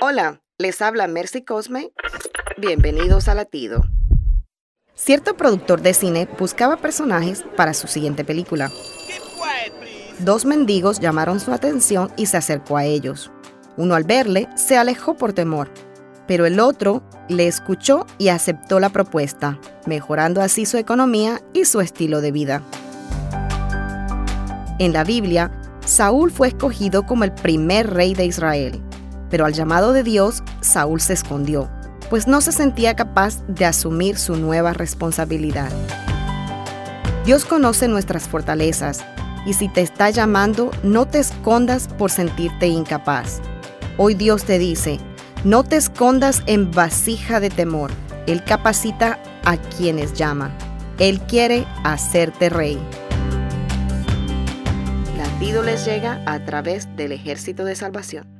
Hola, les habla Mercy Cosme. Bienvenidos a Latido. Cierto productor de cine buscaba personajes para su siguiente película. Dos mendigos llamaron su atención y se acercó a ellos. Uno al verle se alejó por temor, pero el otro le escuchó y aceptó la propuesta, mejorando así su economía y su estilo de vida. En la Biblia, Saúl fue escogido como el primer rey de Israel pero al llamado de Dios, Saúl se escondió, pues no se sentía capaz de asumir su nueva responsabilidad. Dios conoce nuestras fortalezas y si te está llamando, no te escondas por sentirte incapaz. Hoy Dios te dice, no te escondas en vasija de temor. Él capacita a quienes llama. Él quiere hacerte rey. Latido les llega a través del ejército de salvación.